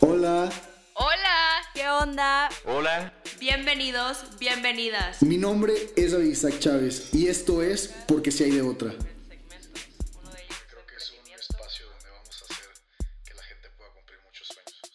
Hola. Hola. ¿Qué onda? Hola. Bienvenidos, bienvenidas. Mi nombre es David Isaac Chávez y esto es Porque si hay de otra. Creo que es un espacio donde vamos a hacer que la gente pueda cumplir muchos sueños.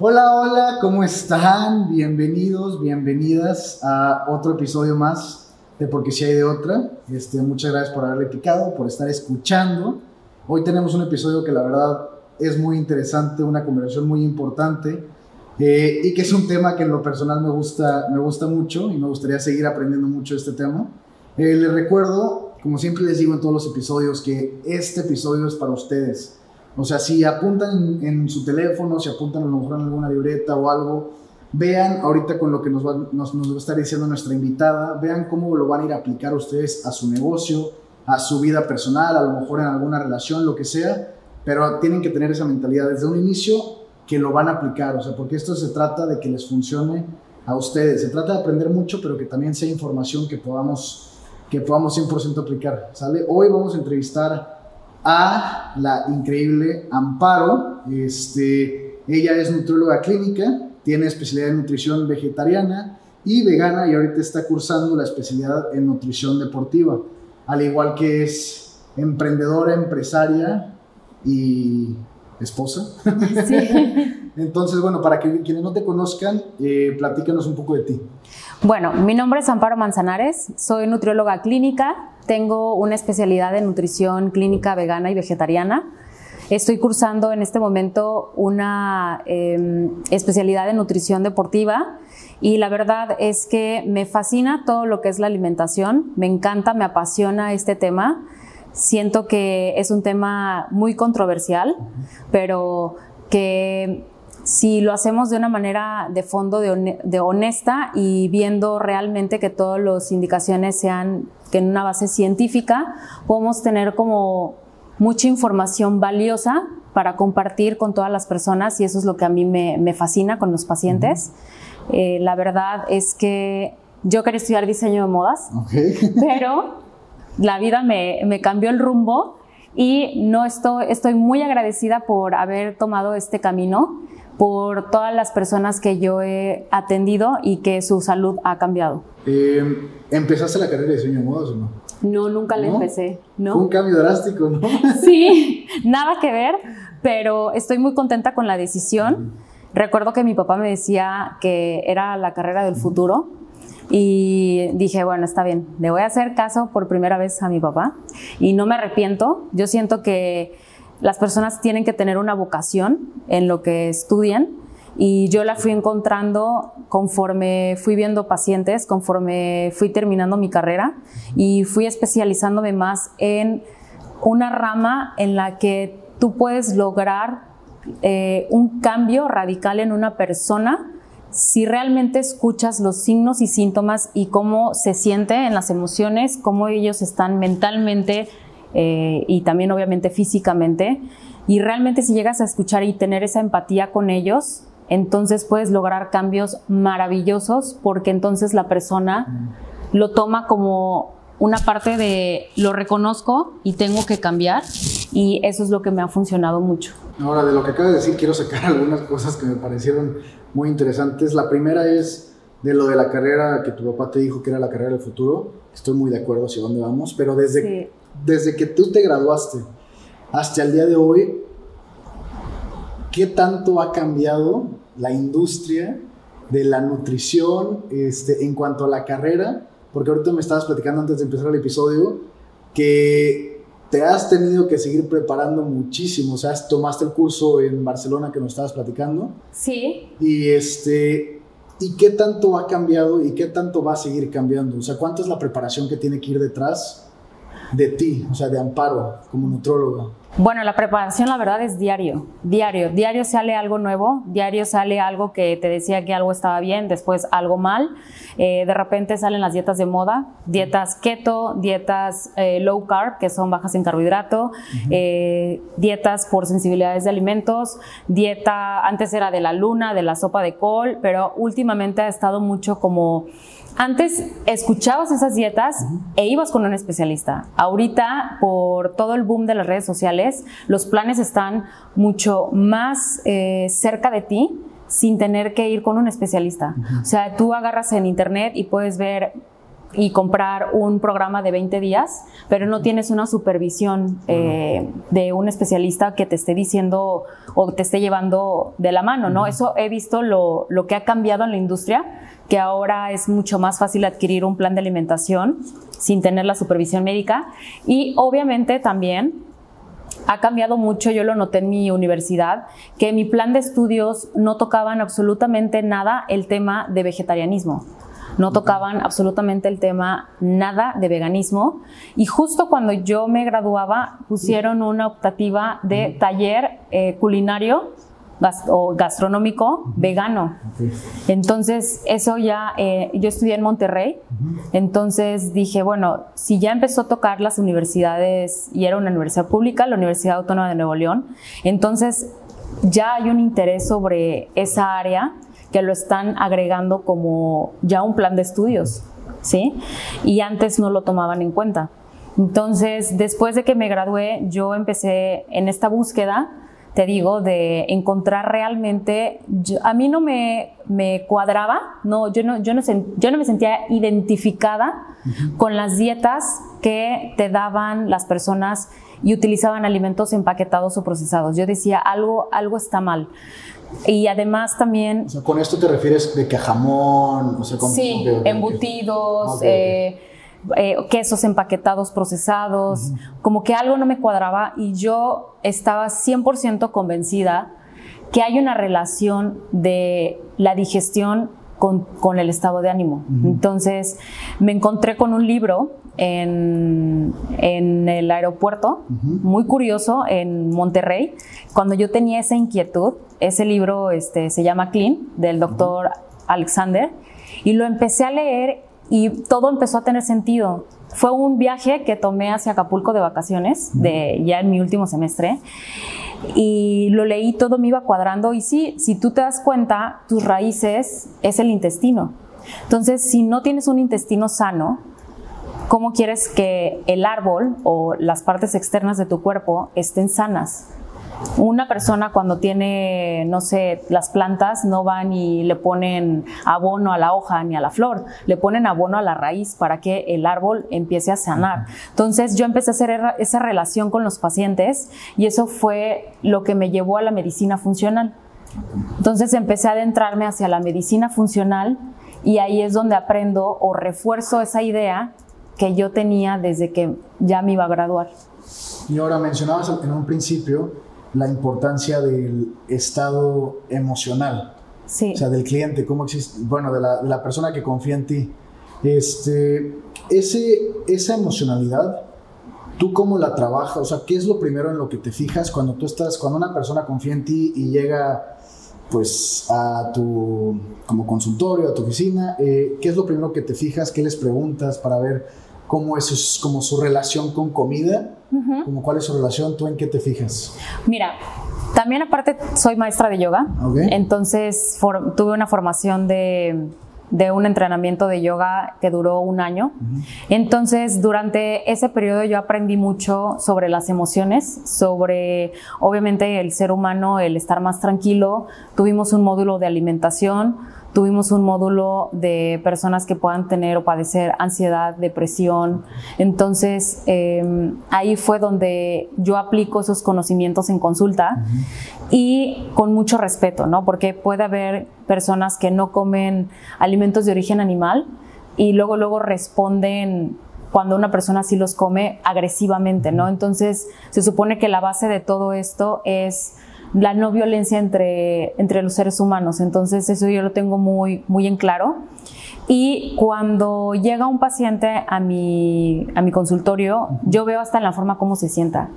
Hola, hola, ¿cómo están? Bienvenidos, bienvenidas a otro episodio más de Porque si hay de otra. Este, muchas gracias por haberle picado, por estar escuchando. Hoy tenemos un episodio que la verdad es muy interesante, una conversación muy importante eh, y que es un tema que en lo personal me gusta, me gusta mucho y me gustaría seguir aprendiendo mucho de este tema. Eh, les recuerdo, como siempre les digo en todos los episodios, que este episodio es para ustedes. O sea, si apuntan en, su teléfono, si apuntan a lo mejor en alguna libreta o algo, vean ahorita con lo que nos va, nos, nos va a estar diciendo nuestra invitada, vean cómo lo van a ir a aplicar ustedes a su negocio, a su vida personal, a lo mejor en alguna relación, lo que sea, pero tienen que tener esa mentalidad desde un inicio que lo van a aplicar, o sea, porque esto se trata de que les funcione a ustedes, se trata de aprender mucho, pero que también sea información que podamos que podamos 100% aplicar, ¿sale? Hoy vamos a entrevistar a la increíble Amparo, este, ella es nutrióloga clínica, tiene especialidad en nutrición vegetariana y vegana y ahorita está cursando la especialidad en nutrición deportiva, al igual que es emprendedora, empresaria y esposa. Sí. Entonces, bueno, para que quienes no te conozcan, eh, platícanos un poco de ti. Bueno, mi nombre es Amparo Manzanares, soy nutrióloga clínica, tengo una especialidad en nutrición clínica vegana y vegetariana. Estoy cursando en este momento una eh, especialidad en nutrición deportiva y la verdad es que me fascina todo lo que es la alimentación, me encanta, me apasiona este tema. Siento que es un tema muy controversial, pero que si lo hacemos de una manera de fondo, de, hone- de honesta y viendo realmente que todas las indicaciones sean que en una base científica, podemos tener como mucha información valiosa para compartir con todas las personas y eso es lo que a mí me, me fascina con los pacientes. Eh, la verdad es que yo quería estudiar diseño de modas, Ok. pero la vida me, me cambió el rumbo y no estoy, estoy muy agradecida por haber tomado este camino, por todas las personas que yo he atendido y que su salud ha cambiado. Eh, ¿Empezaste la carrera de diseño de modas o no? No, nunca la ¿No? empecé, Fue un cambio drástico, ¿no? Sí, nada que ver, pero estoy muy contenta con la decisión. Recuerdo que mi papá me decía que era la carrera del futuro y dije, bueno, está bien, le voy a hacer caso por primera vez a mi papá y no me arrepiento. Yo siento que las personas tienen que tener una vocación en lo que estudian y yo la fui encontrando conforme fui viendo pacientes, conforme fui terminando mi carrera y fui especializándome más en una rama en la que tú puedes lograr eh, un cambio radical en una persona si realmente escuchas los signos y síntomas y cómo se siente en las emociones, cómo ellos están mentalmente eh, y también obviamente físicamente. Y realmente si llegas a escuchar y tener esa empatía con ellos, entonces puedes lograr cambios maravillosos porque entonces la persona lo toma como una parte de lo reconozco y tengo que cambiar y eso es lo que me ha funcionado mucho. Ahora, de lo que acabas de decir, quiero sacar algunas cosas que me parecieron muy interesantes. La primera es de lo de la carrera que tu papá te dijo que era la carrera del futuro. Estoy muy de acuerdo hacia dónde vamos, pero desde, Sí. desde que tú te graduaste hasta el día de hoy, ¿qué tanto ha cambiado la industria de la nutrición este, en cuanto a la carrera? Porque ahorita me estabas platicando antes de empezar el episodio que te has tenido que seguir preparando muchísimo. O sea, tomaste el curso en Barcelona que nos estabas platicando. Sí, Y este. ¿Y qué tanto ha cambiado y qué tanto va a seguir cambiando? O sea, ¿cuánto es la preparación que tiene que ir detrás de ti, o sea, de Amparo, como nutróloga? Bueno, la preparación la verdad es diario, diario, diario sale algo nuevo, diario sale algo que te decía que algo estaba bien, después algo mal, Eh, de repente salen las dietas de moda, dietas keto, dietas eh, low carb, que son bajas en carbohidrato, eh, dietas por sensibilidades de alimentos, dieta, antes era de la luna, de la sopa de col, pero últimamente ha estado mucho como antes escuchabas esas dietas e ibas con un especialista. Ahorita, por todo el boom de las redes sociales, los planes están mucho más eh, cerca de ti sin tener que ir con un especialista. O sea, tú agarras en internet y puedes ver y comprar un programa de 20 días, pero no tienes una supervisión eh, de un especialista que te esté diciendo o te esté llevando de la mano, ¿no? Eso he visto lo, lo que ha cambiado en la industria, que ahora es mucho más fácil adquirir un plan de alimentación sin tener la supervisión médica. Y obviamente también ha cambiado mucho, yo lo noté en mi universidad, que mi plan de estudios no tocaban absolutamente nada el tema de vegetarianismo. No tocaban absolutamente el tema nada de veganismo. Y justo cuando yo me graduaba pusieron una optativa de taller eh, culinario o gastronómico vegano. Entonces, eso ya, eh, yo estudié en Monterrey, entonces dije, bueno, si ya empezó a tocar las universidades, y era una universidad pública, la Universidad Autónoma de Nuevo León, entonces ya hay un interés sobre esa área que lo están agregando como ya un plan de estudios, ¿sí? Y antes no lo tomaban en cuenta. Entonces, después de que me gradué, yo empecé en esta búsqueda, te digo, de encontrar realmente, a mí no me, me cuadraba, no, yo, no, yo, no, yo no me sentía identificada con las dietas que te daban las personas y utilizaban alimentos empaquetados o procesados. Yo decía, algo, algo está mal. Y además también... O sea, con esto te refieres de que jamón, o sea, Sí, embutidos, eh, eh, quesos empaquetados, procesados, como que algo no me cuadraba y yo estaba 100% convencida que hay una relación de la digestión con, con el estado de ánimo. Entonces me encontré con un libro en, en el aeropuerto, muy curioso, en Monterrey, cuando yo tenía esa inquietud ese libro este, se llama Clean, del doctor Alexander, y lo empecé a leer y todo empezó a tener sentido. Fue un viaje que tomé hacia Acapulco de vacaciones, de, ya en mi último semestre, y lo leí, todo me iba cuadrando, y sí, si tú te das cuenta, tus raíces es el intestino. Entonces, si no tienes un intestino sano, ¿cómo quieres que el árbol o las partes externas de tu cuerpo estén sanas? Una persona cuando tiene, no sé, las plantas no van y le ponen abono a la hoja ni a la flor, le ponen abono a la raíz para que el árbol empiece a sanar. Entonces yo empecé a hacer esa relación con los pacientes y eso fue lo que me llevó a la medicina funcional. Entonces empecé a adentrarme hacia la medicina funcional y ahí es donde aprendo o refuerzo esa idea que yo tenía desde que ya me iba a graduar. Y ahora mencionabas en un principio la importancia del estado emocional. Sí. O sea, del cliente, cómo existe, bueno, de la, de la persona que confía en ti. Este, ese, esa emocionalidad, ¿tú cómo la trabajas? O sea, ¿qué es lo primero en lo que te fijas cuando tú estás, cuando una persona confía en ti y llega pues a tu como consultorio, a tu oficina, eh, ¿qué es lo primero que te fijas? ¿Qué les preguntas para ver cómo es como su relación con comida, como cuál es su relación, tú en qué te fijas. Mira, también aparte soy maestra de yoga, entonces tuve una formación de, de, un entrenamiento de yoga que duró un año. Entonces, durante ese periodo yo aprendí mucho sobre las emociones, sobre obviamente el ser humano, el estar más tranquilo. Tuvimos un módulo de alimentación Tuvimos un módulo de personas que puedan tener o padecer ansiedad, depresión. Entonces, em, ahí fue donde yo aplico esos conocimientos en consulta y con mucho respeto, ¿no? Porque puede haber personas que no comen alimentos de origen animal y luego, luego responden cuando una persona sí los come agresivamente, ¿no? Entonces, se supone que la base de todo esto es la no violencia entre, entre los seres humanos. Entonces eso yo lo tengo muy, muy en claro. Y cuando llega un paciente a mi, a mi consultorio, yo veo hasta en la forma cómo se sienta.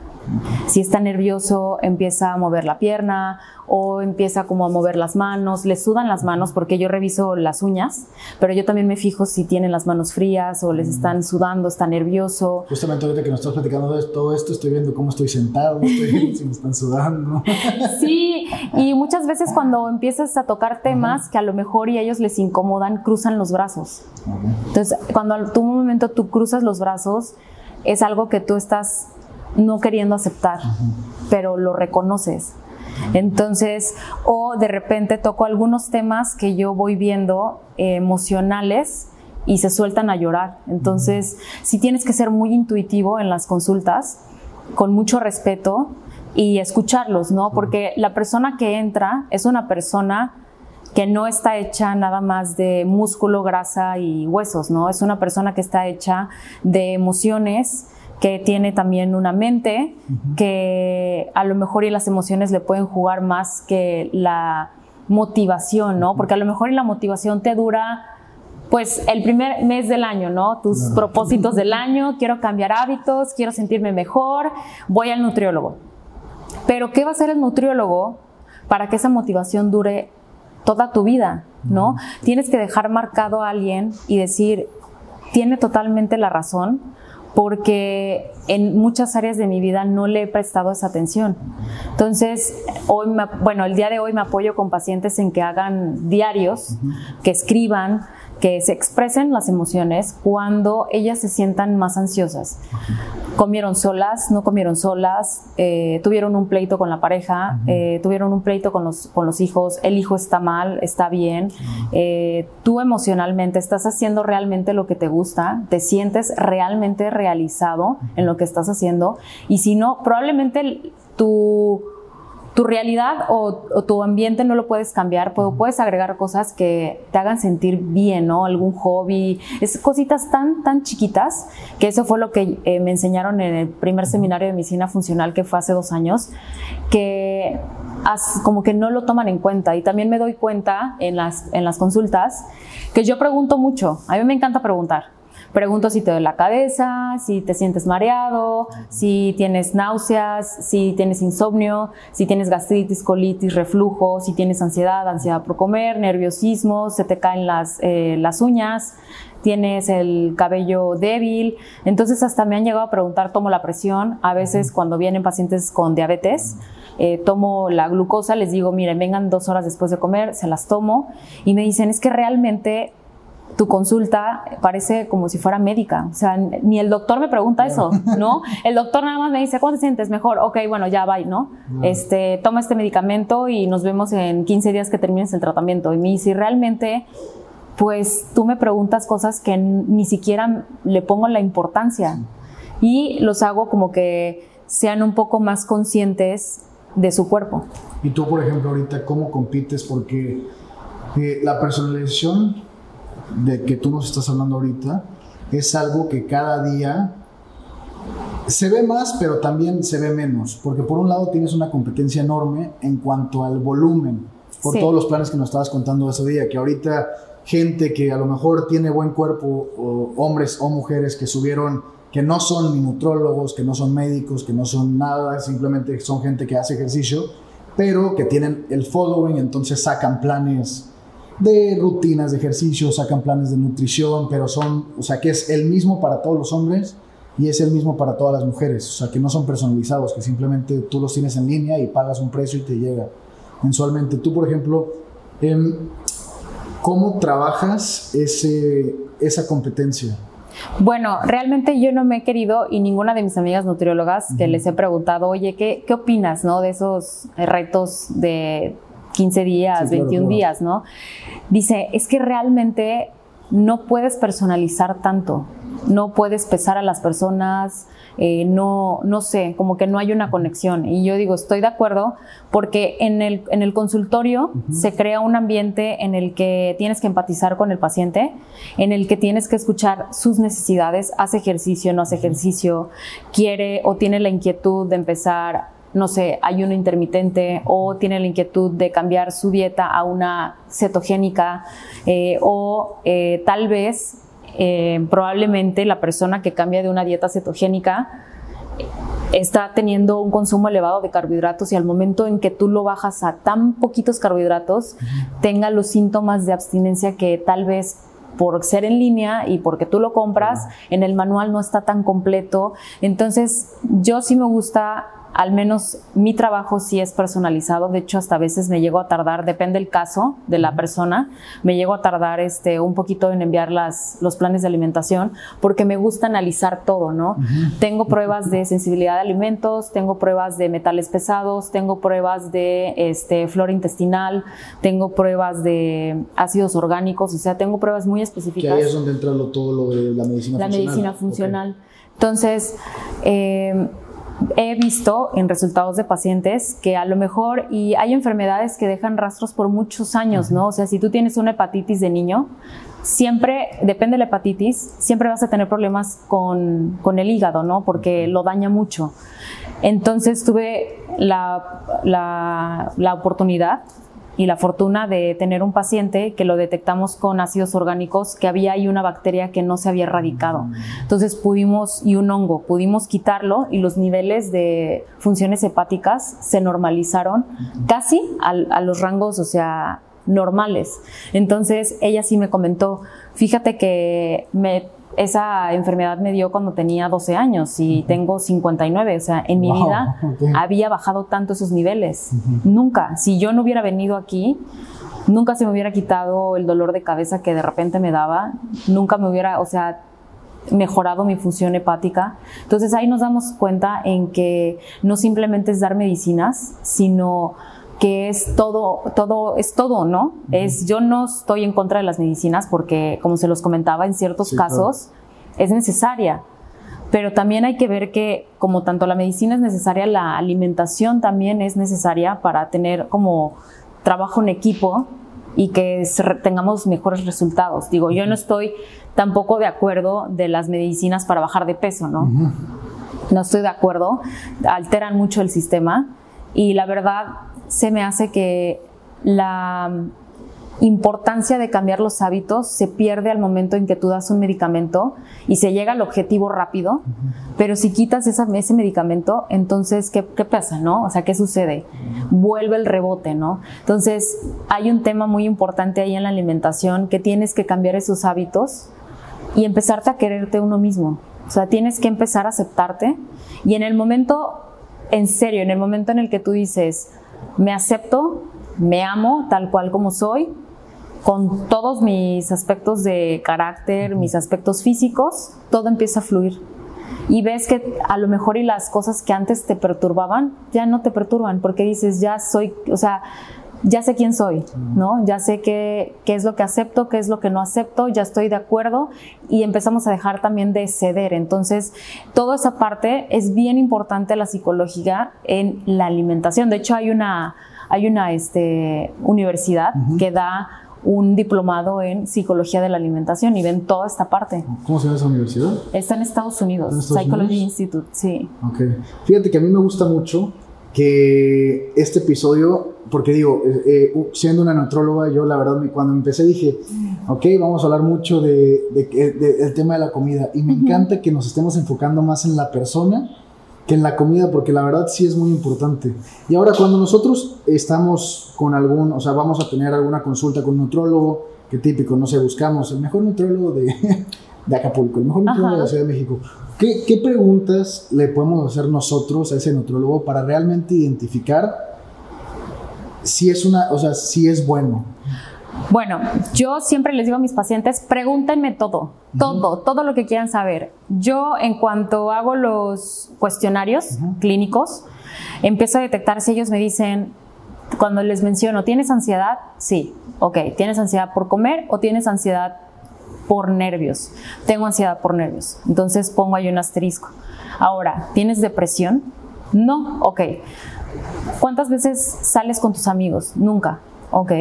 Si está nervioso, empieza a mover la pierna o empieza como a mover las manos, le sudan las manos porque yo reviso las uñas, pero yo también me fijo si tienen las manos frías o les están sudando, está nervioso. Justamente ahorita que nos estás platicando de todo esto, estoy viendo cómo estoy sentado, estoy si me están sudando. Sí, y muchas veces cuando empiezas a tocar temas que a lo mejor y a ellos les incomodan, cruzan los brazos. Entonces, cuando tú un momento tú cruzas los brazos, es algo que tú estás no queriendo aceptar, pero lo reconoces. Entonces, o de repente toco algunos temas que yo voy viendo eh, emocionales y se sueltan a llorar. Entonces, sí tienes que ser muy intuitivo en las consultas, con mucho respeto y escucharlos, ¿no? Porque la persona que entra es una persona que no está hecha nada más de músculo, grasa y huesos, ¿no? Es una persona que está hecha de emociones, que tiene también una mente, que a lo mejor y las emociones le pueden jugar más que la motivación, ¿no? Porque a lo mejor y la motivación te dura pues el primer mes del año, ¿no? Tus propósitos del año, quiero cambiar hábitos, quiero sentirme mejor, voy al nutriólogo. Pero ¿qué va a hacer el nutriólogo para que esa motivación dure toda tu vida, ¿no? Tienes que dejar marcado a alguien y decir, tiene totalmente la razón, porque en muchas áreas de mi vida no le he prestado esa atención. Entonces, hoy bueno, el día de hoy me apoyo con pacientes en que hagan diarios, que escriban, que se expresen las emociones cuando ellas se sientan más ansiosas. Comieron solas, no comieron solas, eh, tuvieron un pleito con la pareja, eh, tuvieron un pleito con los, con los hijos, el hijo está mal, está bien, eh, tú emocionalmente estás haciendo realmente lo que te gusta, te sientes realmente realizado en lo que estás haciendo y si no, probablemente tu tu realidad o, tu ambiente no lo puedes cambiar, pero puedes agregar cosas que te hagan sentir bien, ¿no? Algún hobby, es cositas tan, tan chiquitas, que eso fue lo que eh, me enseñaron en el primer seminario de medicina funcional que fue hace dos años, que como que no lo toman en cuenta. Y también me doy cuenta en las, en las consultas que yo pregunto mucho, a mí me encanta preguntar. Pregunto si te duele la cabeza, si te sientes mareado, si tienes náuseas, si tienes insomnio, si tienes gastritis, colitis, reflujo, si tienes ansiedad, ansiedad por comer, nerviosismo, se te caen las, eh, las uñas, tienes el cabello débil. Entonces hasta me han llegado a preguntar, tomo la presión. A veces cuando vienen pacientes con diabetes, eh, tomo la glucosa, les digo, miren, vengan dos horas después de comer, se las tomo y me dicen, es que realmente tu consulta parece como si fuera médica. O sea, ni el doctor me pregunta eso, ¿no? El doctor nada más me dice, ¿cómo te sientes? Mejor. Ok, bueno, ya va, ¿no? Este, toma este medicamento y nos vemos en 15 días que termines el tratamiento. Y me dice, realmente, pues tú me preguntas cosas que ni siquiera le pongo la importancia. Y los hago como que sean un poco más conscientes de su cuerpo. Y tú, por ejemplo, ahorita, ¿cómo compites? Porque eh, la personalización de que tú nos estás hablando ahorita es algo que cada día se ve más, pero también se ve menos, porque por un lado tienes una competencia enorme en cuanto al volumen, por todos los planes que nos estabas contando ese día, que ahorita gente que a lo mejor tiene buen cuerpo, o hombres o mujeres que subieron, que no son ni nutrólogos, que no son médicos, que no son nada, simplemente son gente que hace ejercicio, pero que tienen el following, entonces sacan planes de rutinas de ejercicio, sacan planes de nutrición, pero son, o sea, que es el mismo para todos los hombres y es el mismo para todas las mujeres, o sea, que no son personalizados, que simplemente tú los tienes en línea y pagas un precio y te llega mensualmente. Tú, por ejemplo, em, ¿cómo trabajas ese, esa competencia? Bueno, realmente yo no me he querido y ninguna de mis amigas nutriólogas que les he preguntado, oye, ¿qué, qué opinas ¿no? de esos retos de 15 días, 21 días, ¿no? Dice, es que realmente no puedes personalizar tanto, no puedes pesar a las personas, eh, no, no sé, como que no hay una conexión. Y yo digo, estoy de acuerdo, porque en el, en el consultorio se crea un ambiente en el que tienes que empatizar con el paciente, en el que tienes que escuchar sus necesidades, hace ejercicio, no hace ejercicio, quiere o tiene la inquietud de empezar no sé, ayuno intermitente o tiene la inquietud de cambiar su dieta a una cetogénica eh, o eh, tal vez eh, probablemente la persona que cambia de una dieta cetogénica está teniendo un consumo elevado de carbohidratos y al momento en que tú lo bajas a tan poquitos carbohidratos, tenga los síntomas de abstinencia que tal vez por ser en línea y porque tú lo compras, en el manual no está tan completo. Entonces, yo sí me gusta al menos mi trabajo sí es personalizado, de hecho hasta a veces me llego a tardar, depende el caso de la persona, me llego a tardar este, un poquito en enviar las, los planes de alimentación porque me gusta analizar todo, ¿no? Tengo pruebas de sensibilidad de alimentos, tengo pruebas de metales pesados, tengo pruebas de este, flora intestinal, tengo pruebas de ácidos orgánicos, o sea, tengo pruebas muy específicas. Que ahí es donde entra lo, todo lo de la medicina la funcional. medicina funcional. Entonces, eh, he visto en resultados de pacientes que a lo mejor, y hay enfermedades que dejan rastros por muchos años, ¿no? O sea, si tú tienes una hepatitis de niño, siempre, depende de la hepatitis, siempre vas a tener problemas con, con el hígado, ¿no? Porque lo daña mucho. Entonces tuve la, la, la oportunidad y la fortuna de tener un paciente que lo detectamos con ácidos orgánicos, que había ahí una bacteria que no se había erradicado. Entonces pudimos, y un hongo, pudimos quitarlo y los niveles de funciones hepáticas se normalizaron casi al- a, los rangos, o sea, normales. Entonces ella sí me comentó, fíjate que me esa enfermedad me dio cuando tenía 12 años y tengo 59, o sea, en mi Wow, vida había bajado tanto esos niveles. Nunca. Si yo no hubiera venido aquí, nunca se me hubiera quitado el dolor de cabeza que de repente me daba. Nunca me hubiera, o sea, mejorado mi función hepática. Entonces ahí nos damos cuenta en que no simplemente es dar medicinas, sino que es todo, todo, es todo, ¿no? Es, yo no estoy en contra de las medicinas porque, como se los comentaba, en ciertos Sí, claro. casos es necesaria. Pero también hay que ver que como tanto la medicina es necesaria, la alimentación también es necesaria para tener como trabajo en equipo y que tengamos mejores resultados. Digo, yo no estoy tampoco de acuerdo de las medicinas para bajar de peso, ¿no? No estoy de acuerdo, alteran mucho el sistema y la verdad se me hace que la importancia de cambiar los hábitos se pierde al momento en que tú das un medicamento y se llega al objetivo rápido, pero si quitas esa- ese medicamento, entonces, ¿qué, ¿qué pasa, no? O sea, ¿qué sucede? Vuelve el rebote, ¿no? Entonces, hay un tema muy importante ahí en la alimentación, que tienes que cambiar esos hábitos y empezarte a quererte uno mismo. O sea, tienes que empezar a aceptarte y en el momento, en serio, en el momento en el que tú dices, me acepto, me amo tal cual como soy, con todos mis aspectos de carácter, mis aspectos físicos, todo empieza a fluir. Y ves que a lo mejor y las cosas que antes te perturbaban, ya no te perturban, porque dices, ya soy, o sea, ya sé quién soy, ¿no? Ya sé qué, qué es lo que acepto, qué es lo que no acepto, ya estoy de acuerdo y empezamos a dejar también de ceder. Entonces, toda esa parte es bien importante la psicología en la alimentación. De hecho, hay una, hay una este, universidad que da un diplomado en psicología de la alimentación y ven toda esta parte. ¿Cómo se llama esa universidad? Está en Estados Unidos, ¿En Estados Psychology Unidos? Institute, sí. Ok. Fíjate que a mí me gusta mucho que este episodio, porque digo, eh, eh, siendo una nutróloga, yo la verdad cuando empecé dije, ok, vamos a hablar mucho de, de de- del tema de la comida. Y me encanta que nos estemos enfocando más en la persona que en la comida, porque la verdad sí es muy importante. Y ahora cuando nosotros estamos con algún, o sea, vamos a tener alguna consulta con un nutrólogo, que típico, no sé, buscamos el mejor nutrólogo de, de Acapulco, el mejor nutrólogo de la. Ciudad de México. ¿Qué, qué preguntas le podemos hacer nosotros a ese nutrólogo para realmente identificar si es una, o sea, si es bueno? Bueno, yo siempre les digo a mis pacientes, pregúntenme todo, todo, todo lo que quieran saber. Yo en cuanto hago los cuestionarios clínicos, empiezo a detectar si ellos me dicen, cuando les menciono, ¿tienes ansiedad? Sí, ok, ¿tienes ansiedad por comer o tienes ansiedad por nervios? Tengo ansiedad por nervios, entonces pongo ahí un asterisco. Ahora, ¿tienes depresión? No, ok. ¿Cuántas veces sales con tus amigos? Nunca, ok.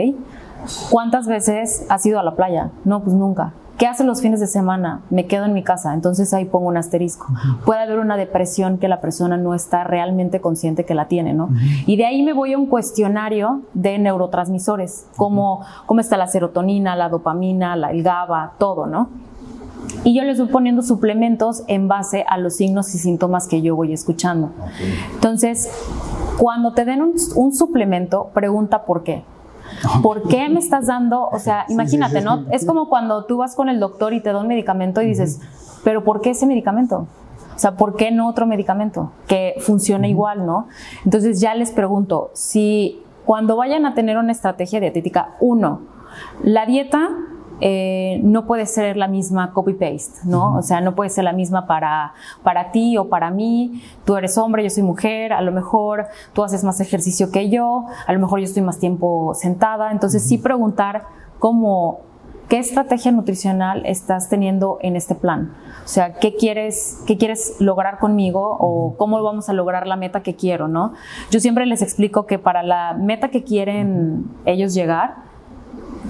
¿Cuántas veces has ido a la playa? No, pues nunca. ¿Qué haces los fines de semana? Me quedo en mi casa, entonces ahí pongo un asterisco. Puede haber una depresión que la persona no está realmente consciente que la tiene, ¿no? Y de ahí me voy a un cuestionario de neurotransmisores, como cómo está la serotonina, la dopamina, la, el GABA, todo, ¿no? Y yo les voy poniendo suplementos en base a los signos y síntomas que yo voy escuchando. Entonces, cuando te den un, un suplemento, pregunta por qué. ¿Por qué me estás dando? O sea, imagínate, ¿no? Es como cuando tú vas con el doctor y te da un medicamento y dices, ¿pero por qué ese medicamento? O sea, ¿por qué no otro medicamento que funcione igual, no? Entonces ya les pregunto, si cuando vayan a tener una estrategia dietética, uno, la dieta eh, no puede ser la misma copy-paste, ¿no? O sea, no puede ser la misma para, para ti o para mí. Tú eres hombre, yo soy mujer, a lo mejor tú haces más ejercicio que yo, a lo mejor yo estoy más tiempo sentada. Entonces, sí preguntar cómo, qué estrategia nutricional estás teniendo en este plan. O sea, ¿qué quieres, qué quieres lograr conmigo o cómo vamos a lograr la meta que quiero, ¿no? Yo siempre les explico que para la meta que quieren ellos llegar,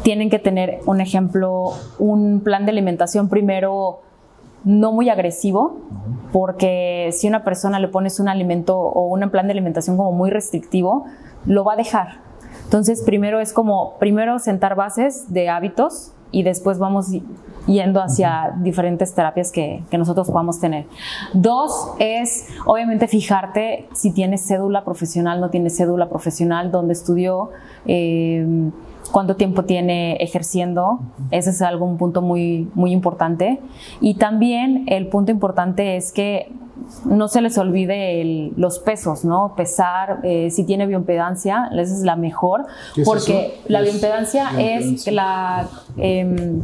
tienen que tener un ejemplo, un plan de alimentación primero no muy agresivo, porque si una persona le pones un alimento o un plan de alimentación como muy restrictivo, lo va a dejar. Entonces, primero es como, primero sentar bases de hábitos y después vamos yendo hacia diferentes terapias que, que, nosotros podamos tener. Dos es, obviamente, fijarte si tienes cédula profesional, no tienes cédula profesional, dónde estudió. Eh, cuánto tiempo tiene ejerciendo, ese es algo, un punto muy, muy importante. Y también el punto importante es que no se les olvide los pesos, ¿no? Pesar, eh, si tiene bioimpedancia, esa es la mejor, porque la bioimpedancia es, la em,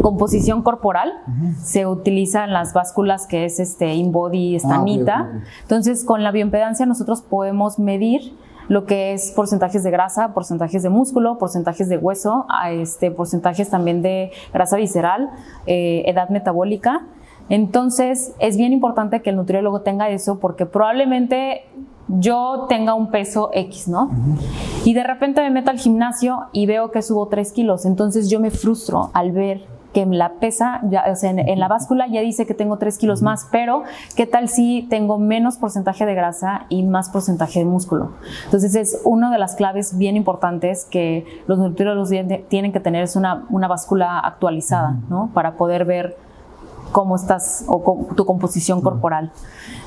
composición corporal, se utiliza en las básculas que es este InBody, estanita. Ah, Entonces, con la bioimpedancia nosotros podemos medir lo que es porcentajes de grasa, porcentajes de músculo, porcentajes de hueso, este, porcentajes también de grasa visceral, eh, edad metabólica. Entonces, es bien importante que el nutriólogo tenga eso porque probablemente yo tenga un peso X, ¿no? Y de repente me meto al gimnasio y veo que subo 3 kilos. Entonces yo me frustro al ver que la pesa, ya, o sea, en, la báscula ya dice que tengo 3 kilos más, pero ¿qué tal si tengo menos porcentaje de grasa y más porcentaje de músculo? Entonces es una de las claves bien importantes que los nutriólogos tienen que tener, es una, una báscula actualizada, ¿no? Para poder ver cómo estás o tu composición corporal.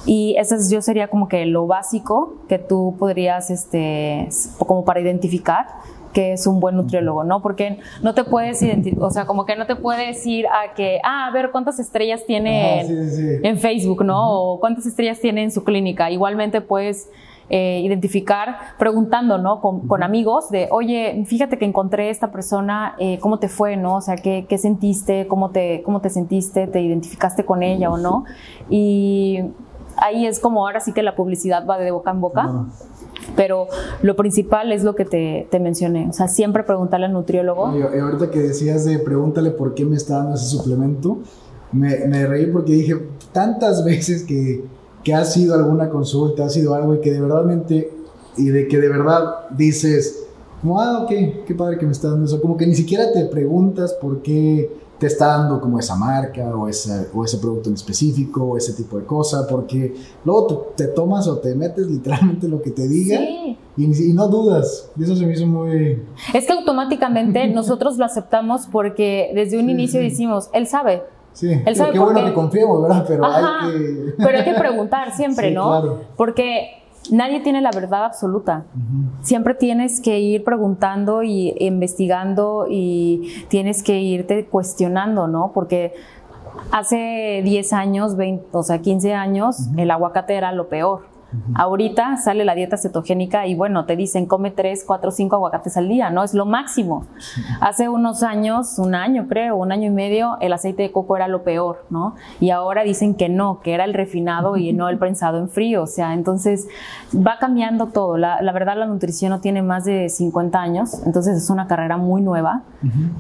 Y eso es, yo sería como que lo básico que tú podrías, este, como para identificar que es un buen nutriólogo, ¿no? Porque no te puedes identificar, o sea, como que no te puedes ir a que, ah, a ver cuántas estrellas tiene en Facebook, ¿no? O cuántas estrellas tiene en su clínica. Igualmente puedes eh, identificar preguntando, ¿no? Con, amigos de, oye, fíjate que encontré esta persona, eh, ¿cómo te fue, no? O sea, ¿qué, qué sentiste? ¿Cómo te, ¿Cómo te sentiste? ¿Te identificaste con ella o no? Y ahí es como ahora sí que la publicidad va de boca en boca. Pero lo principal es lo que te, te, mencioné, o sea, siempre preguntarle al nutriólogo. Y ahorita que decías de pregúntale por qué me está dando ese suplemento, me, me reí porque dije tantas veces que, que ha sido alguna consulta, ha sido algo y que de verdad, y de que de verdad dices, como, ah, ok, qué padre que me está dando eso, como que ni siquiera te preguntas por qué te está dando como esa marca o, ese, o ese producto en específico o ese tipo de cosa, porque luego te, tomas o te metes literalmente lo que te diga y, y, no dudas. Y eso se me hizo muy... Es que automáticamente nosotros lo aceptamos porque desde un inicio decimos, él sabe. Sí, él sabe qué bueno que confiemos, ¿verdad? Pero hay que... Pero hay que preguntar siempre, ¿no? Claro. Porque nadie tiene la verdad absoluta. Siempre tienes que ir preguntando y investigando y tienes que irte cuestionando, ¿no? Porque hace 10 años, 20, o sea, 15 años, el aguacate era lo peor. Ahorita sale la dieta cetogénica y bueno, te dicen come 3, 4, 5 aguacates al día, ¿no? Es lo máximo. Hace unos años, un año creo, un año y medio, el aceite de coco era lo peor, ¿no? Y ahora dicen que no, que era el refinado y no el prensado en frío. O sea, entonces va cambiando todo. La, verdad, la nutrición no tiene más de 50 años, entonces es una carrera muy nueva.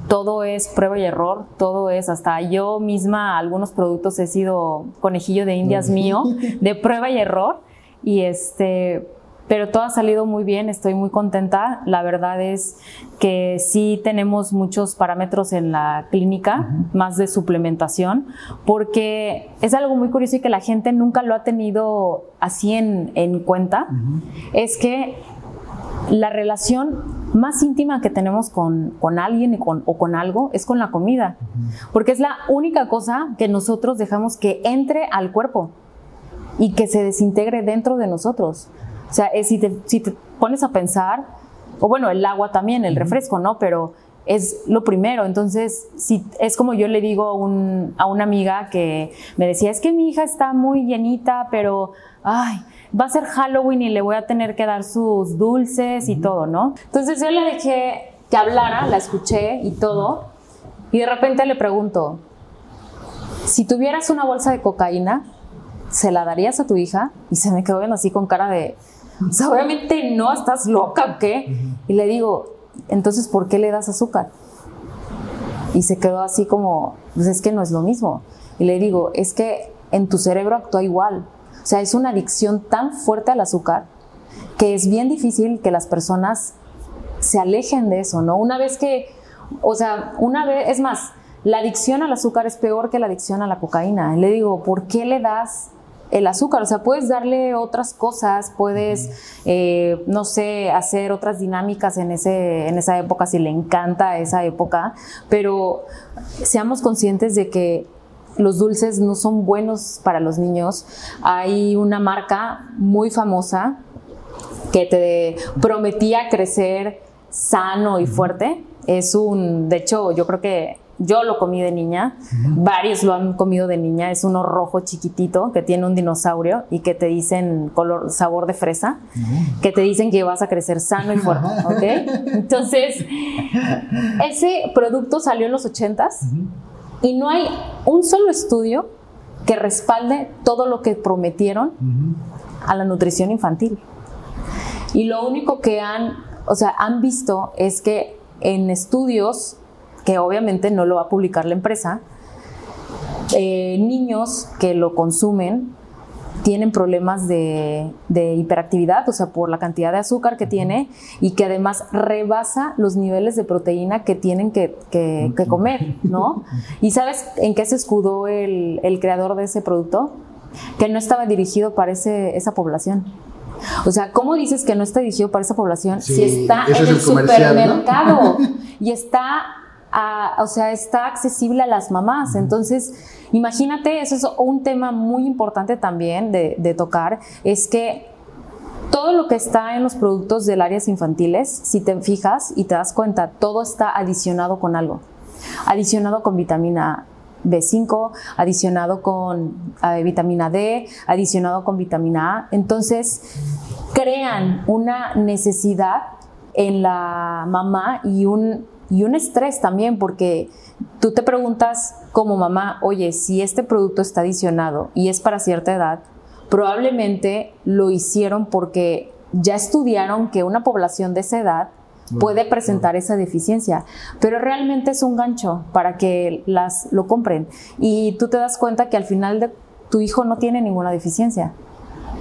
Todo es prueba y error, todo es hasta yo misma, algunos productos he sido conejillo de indias mío, de prueba y error y este, pero todo ha salido muy bien, estoy muy contenta. La verdad es que sí tenemos muchos parámetros en la clínica, más de suplementación, porque es algo muy curioso y que la gente nunca lo ha tenido así en, en cuenta, es que la relación más íntima que tenemos con, con alguien o con algo es con la comida, porque es la única cosa que nosotros dejamos que entre al cuerpo y que se desintegre dentro de nosotros. O sea, si, te, si te pones a pensar, o bueno, el agua también, el refresco, ¿no? Pero es lo primero. Entonces, si es como yo le digo a, un- a una amiga que me decía, es que mi hija está muy llenita, pero, ay, va a ser Halloween y le voy a tener que dar sus dulces y todo, ¿no? Entonces yo le dejé que hablara, la escuché y todo, y de repente le pregunto, si tuvieras una bolsa de cocaína, ¿se la darías a tu hija? Y se me quedó viendo así con cara de, o sea, obviamente no, estás loca qué. Y le digo, entonces, ¿por qué le das azúcar? Y se quedó así como, pues es que no es lo mismo. Y le digo, es que en tu cerebro actúa igual. O sea, es una adicción tan fuerte al azúcar que es bien difícil que las personas se alejen de eso, ¿no? Una vez que, o sea, una vez, es más, la adicción al azúcar es peor que la adicción a la cocaína. Y le digo, ¿por qué le das el azúcar? O sea, puedes darle otras cosas, puedes, eh, no sé, hacer otras dinámicas en, ese, en esa época si le encanta esa época, pero seamos conscientes de que los dulces no son buenos para los niños. Hay una marca muy famosa que te prometía crecer sano y fuerte. Es un, de hecho, yo creo que yo lo comí de niña, varios lo han comido de niña, es uno rojo chiquitito que tiene un dinosaurio y que te dicen color, sabor de fresa, que te dicen que vas a crecer sano y fuerte, ¿ok? Entonces, ese producto salió en los ochentas y no hay un solo estudio que respalde todo lo que prometieron a la nutrición infantil. Y lo único que han, o sea, han visto es que en estudios, que obviamente no lo va a publicar la empresa, eh, niños que lo consumen tienen problemas de, de hiperactividad, o sea, por la cantidad de azúcar que tiene y que además rebasa los niveles de proteína que tienen que, que- que comer, ¿no? ¿Y sabes en qué se escudó el, el creador de ese producto? Que no estaba dirigido para ese- esa población. O sea, ¿cómo dices que no está dirigido para esa población Sí, si está en es el, el comercial, ¿no? supermercado y está, a- o sea, está accesible a las mamás? Entonces, imagínate, eso es un tema muy importante también de, de tocar, es que todo lo que está en los productos del áreas infantiles, si te fijas y te das cuenta, todo está adicionado con algo. Adicionado con vitamina B5, adicionado con eh, vitamina D, adicionado con vitamina A. Entonces, crean una necesidad en la mamá y un, y un estrés también, porque tú te preguntas como mamá, oye, si este producto está adicionado y es para cierta edad, probablemente lo hicieron porque ya estudiaron que una población de esa edad puede presentar esa deficiencia, pero realmente es un gancho para que las lo compren. Y tú te das cuenta que al final de tu hijo no tiene ninguna deficiencia.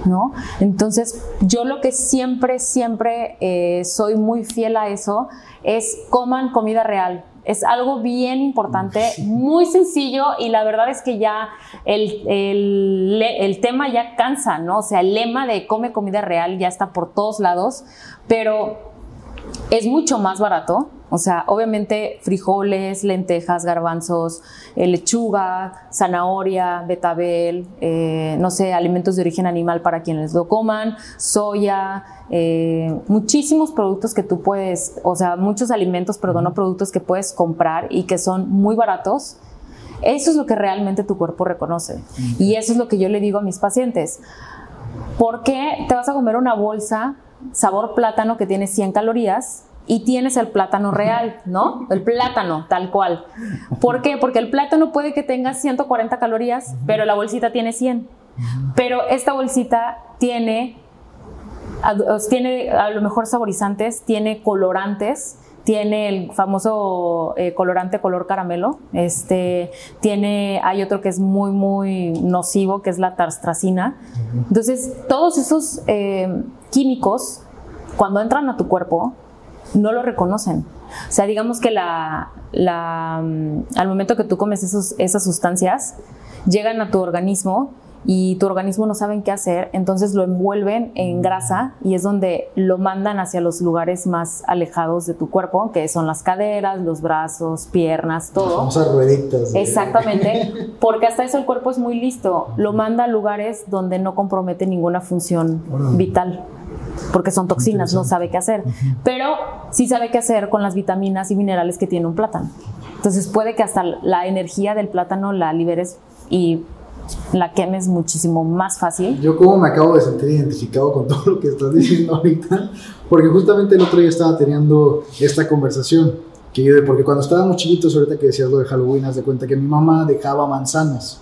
¿No? Entonces, yo lo que siempre, siempre eh, soy muy fiel a eso es coman comida real. Es algo bien importante, muy sencillo y la verdad es que ya el, el, el tema ya cansa, ¿no? O sea, el lema de come comida real ya está por todos lados, pero es mucho más barato. O sea, obviamente frijoles, lentejas, garbanzos, eh, lechuga, zanahoria, betabel, eh, no sé, alimentos de origen animal para quienes lo coman, soya, eh, muchísimos productos que tú puedes, o sea, muchos alimentos, perdón, no productos que puedes comprar y que son muy baratos. Eso es lo que realmente tu cuerpo reconoce. Y eso es lo que yo le digo a mis pacientes. ¿Por qué te vas a comer una bolsa sabor plátano que tiene 100 calorías y tienes el plátano real, ¿no? El plátano, tal cual. ¿Por qué? Porque el plátano puede que tenga 140 calorías, pero la bolsita tiene 100. Pero esta bolsita tiene, a- tiene a lo mejor saborizantes, tiene colorantes, tiene el famoso eh, colorante color caramelo, este, tiene, hay otro que es muy, muy nocivo, que es la tarstracina. Entonces, todos esos eh, químicos, cuando entran a tu cuerpo, no lo reconocen. O sea, digamos que la, la, mm, al momento que tú comes esos, esas sustancias, llegan a tu organismo y tu organismo no saben qué hacer, entonces lo envuelven en grasa y es donde lo mandan hacia los lugares más alejados de tu cuerpo, que son las caderas, los brazos, piernas, todo. Famosas rueditas. de- Exactamente, porque hasta eso el cuerpo es muy listo, lo manda a lugares donde no compromete ninguna función vital. porque son toxinas, no sabe qué hacer. Pero sí sabe qué hacer con las vitaminas y minerales que tiene un plátano. Entonces puede que hasta la energía del plátano la liberes y la quemes muchísimo más fácil. Yo como me acabo de sentir identificado con todo lo que estás diciendo ahorita, porque justamente el otro día estaba teniendo esta conversación, que yo, porque cuando estábamos chiquitos, ahorita que decías lo de Halloween, haz de cuenta que mi mamá dejaba manzanas.